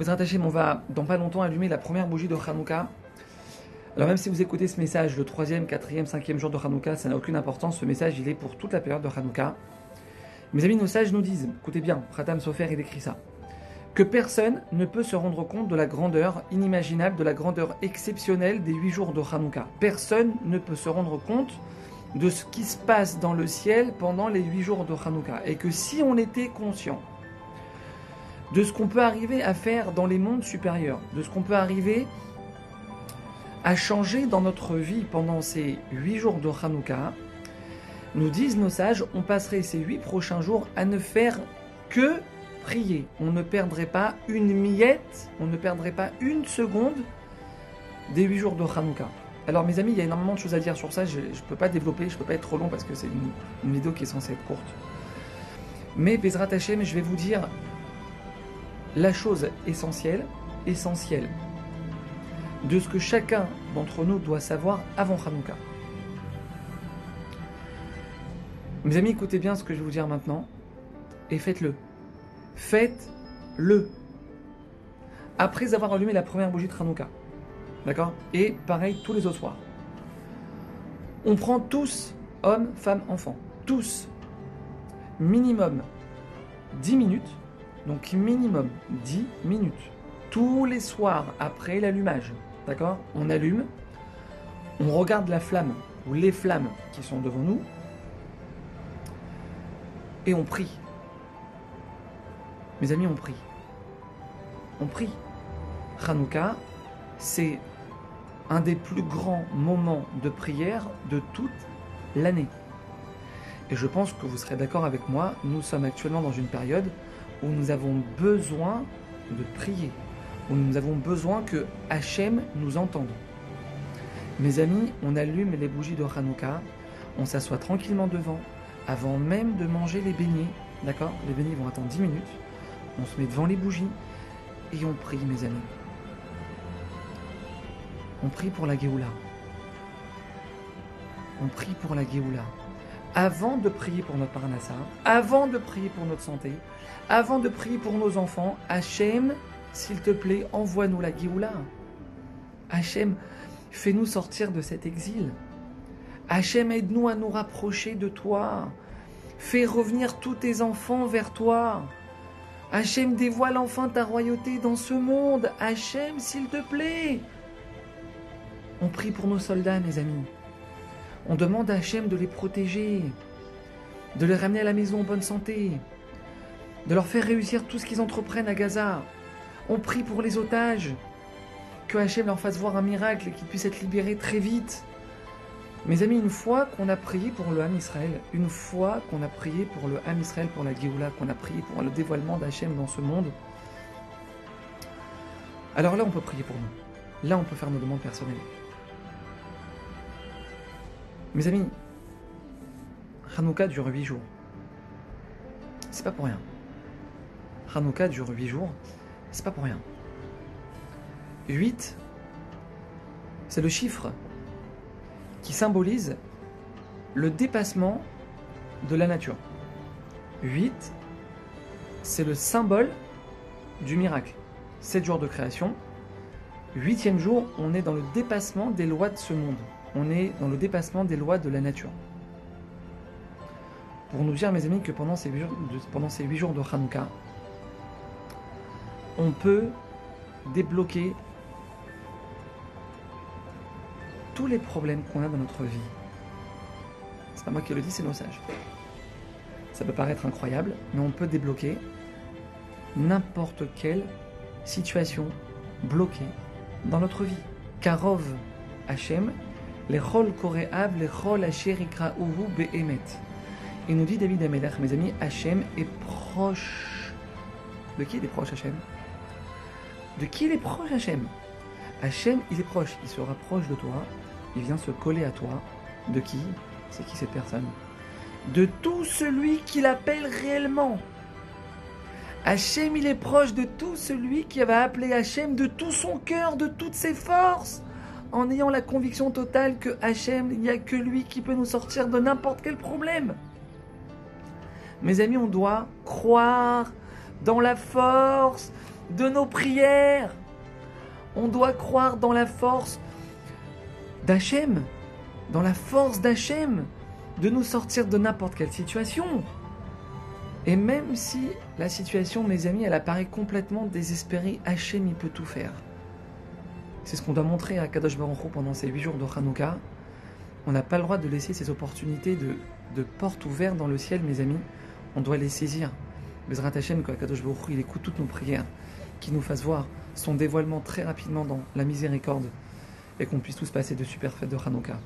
Vous rattacher, on va dans pas longtemps allumer la première bougie de Hanouka. Alors même si vous écoutez ce message le troisième, quatrième, cinquième jour de Hanouka, ça n'a aucune importance. Ce message, il est pour toute la période de Hanouka. Mes amis, nos sages nous disent, écoutez bien, Pratam Sofer, il écrit ça, que personne ne peut se rendre compte de la grandeur inimaginable, de la grandeur exceptionnelle des huit jours de Hanouka. Personne ne peut se rendre compte de ce qui se passe dans le ciel pendant les huit jours de Hanouka. Et que si on était conscient de ce qu'on peut arriver à faire dans les mondes supérieurs, de ce qu'on peut arriver à changer dans notre vie pendant ces huit jours de Hanouka, nous disent nos sages, on passerait ces huit prochains jours à ne faire que prier. On ne perdrait pas une miette, on ne perdrait pas une seconde des huit jours de Hanouka. Alors mes amis, il y a énormément de choses à dire sur ça, je ne peux pas développer, je ne peux pas être trop long parce que c'est une, une, vidéo qui est censée être courte. Mais Bezrat Hashem, je vais vous dire la chose essentielle, essentielle, de ce que chacun d'entre nous doit savoir avant Hanouka. Mes amis, écoutez bien ce que je vais vous dire maintenant et faites-le. Faites-le. Après avoir allumé la première bougie de Hanouka. D'accord? Et pareil tous les autres soirs. On prend tous, hommes, femmes, enfants, tous, minimum 10 minutes donc minimum 10 minutes. Tous les soirs après l'allumage. D'accord? On allume, on regarde la flamme ou les flammes qui sont devant nous et on prie. Mes amis, on prie. On prie. Hanouka, c'est un des plus grands moments de prière de toute l'année. Et je pense que vous serez d'accord avec moi, nous sommes actuellement dans une période où nous avons besoin de prier, où nous avons besoin que Hachem nous entende. Mes amis, on allume les bougies de Hanouka, on s'assoit tranquillement devant, avant même de manger les beignets, d'accord? Les beignets vont attendre 10 minutes, on se met devant les bougies et on prie, mes amis. On prie pour la Géoula. On prie pour la Géoula avant de prier pour notre Parnassa, avant de prier pour notre santé, avant de prier pour nos enfants, Hachem, s'il te plaît, envoie-nous la Géoula. Hachem, fais-nous sortir de cet exil. Hachem, aide-nous à nous rapprocher de toi. Fais revenir tous tes enfants vers toi. Hachem, dévoile enfin ta royauté dans ce monde. Hachem, s'il te plaît. On prie pour nos soldats, mes amis. On demande à Hachem de les protéger, de les ramener à la maison en bonne santé, de leur faire réussir tout ce qu'ils entreprennent à Gaza. On prie pour les otages, que Hachem leur fasse voir un miracle et qu'ils puissent être libérés très vite. Mes amis, une fois qu'on a prié pour le Ham Israël, une fois qu'on a prié pour le Ham Israël, pour la Géoula, qu'on a prié pour le dévoilement d'Hachem dans ce monde, alors là on peut prier pour nous. Là on peut faire nos demandes personnelles. Mes amis, Hanouka dure 8 jours. C'est pas pour rien. Hanouka dure 8 jours. C'est pas pour rien. 8, c'est le chiffre qui symbolise le dépassement de la nature. 8, c'est le symbole du miracle. 7 jours de création. Huitième jour, on est dans le dépassement des lois de ce monde on est dans le dépassement des lois de la nature. Pour nous dire, mes amis, que pendant ces huit jours de, pendant on peut débloquer tous les problèmes qu'on a dans notre vie. C'est pas moi qui le dis, c'est nos sages. Ça peut paraître incroyable, mais on peut débloquer n'importe quelle situation bloquée dans notre vie. Karov Hachem Et nous dit David Amelech, mes amis, Hachem est proche. De qui il est proche Hachem? De qui il est proche Hachem? Hachem, il est proche, il se rapproche de toi, il vient se coller à toi. De qui? C'est qui cette personne? De tout celui qui l'appelle réellement. Hachem, il est proche de tout celui qui va appeler Hachem de tout son cœur, de toutes ses forces en ayant la conviction totale que Hachem, il n'y a que lui qui peut nous sortir de n'importe quel problème. Mes amis, on doit croire dans la force de nos prières. On doit croire dans la force d'Hachem, dans la force d'Hachem, de nous sortir de n'importe quelle situation. Et même si la situation, mes amis, elle apparaît complètement désespérée, Hachem, il peut tout faire. C'est ce qu'on doit montrer à Kadosh Baruch pendant ces huit jours de Hanouka. On n'a pas le droit de laisser ces opportunités de, portes ouvertes dans le ciel, mes amis. On doit les saisir. Bezrat Hachem, que Kadosh Baruch il écoute toutes nos prières, qu'il nous fasse voir son dévoilement très rapidement dans la miséricorde et qu'on puisse tous passer de super fêtes de Hanouka.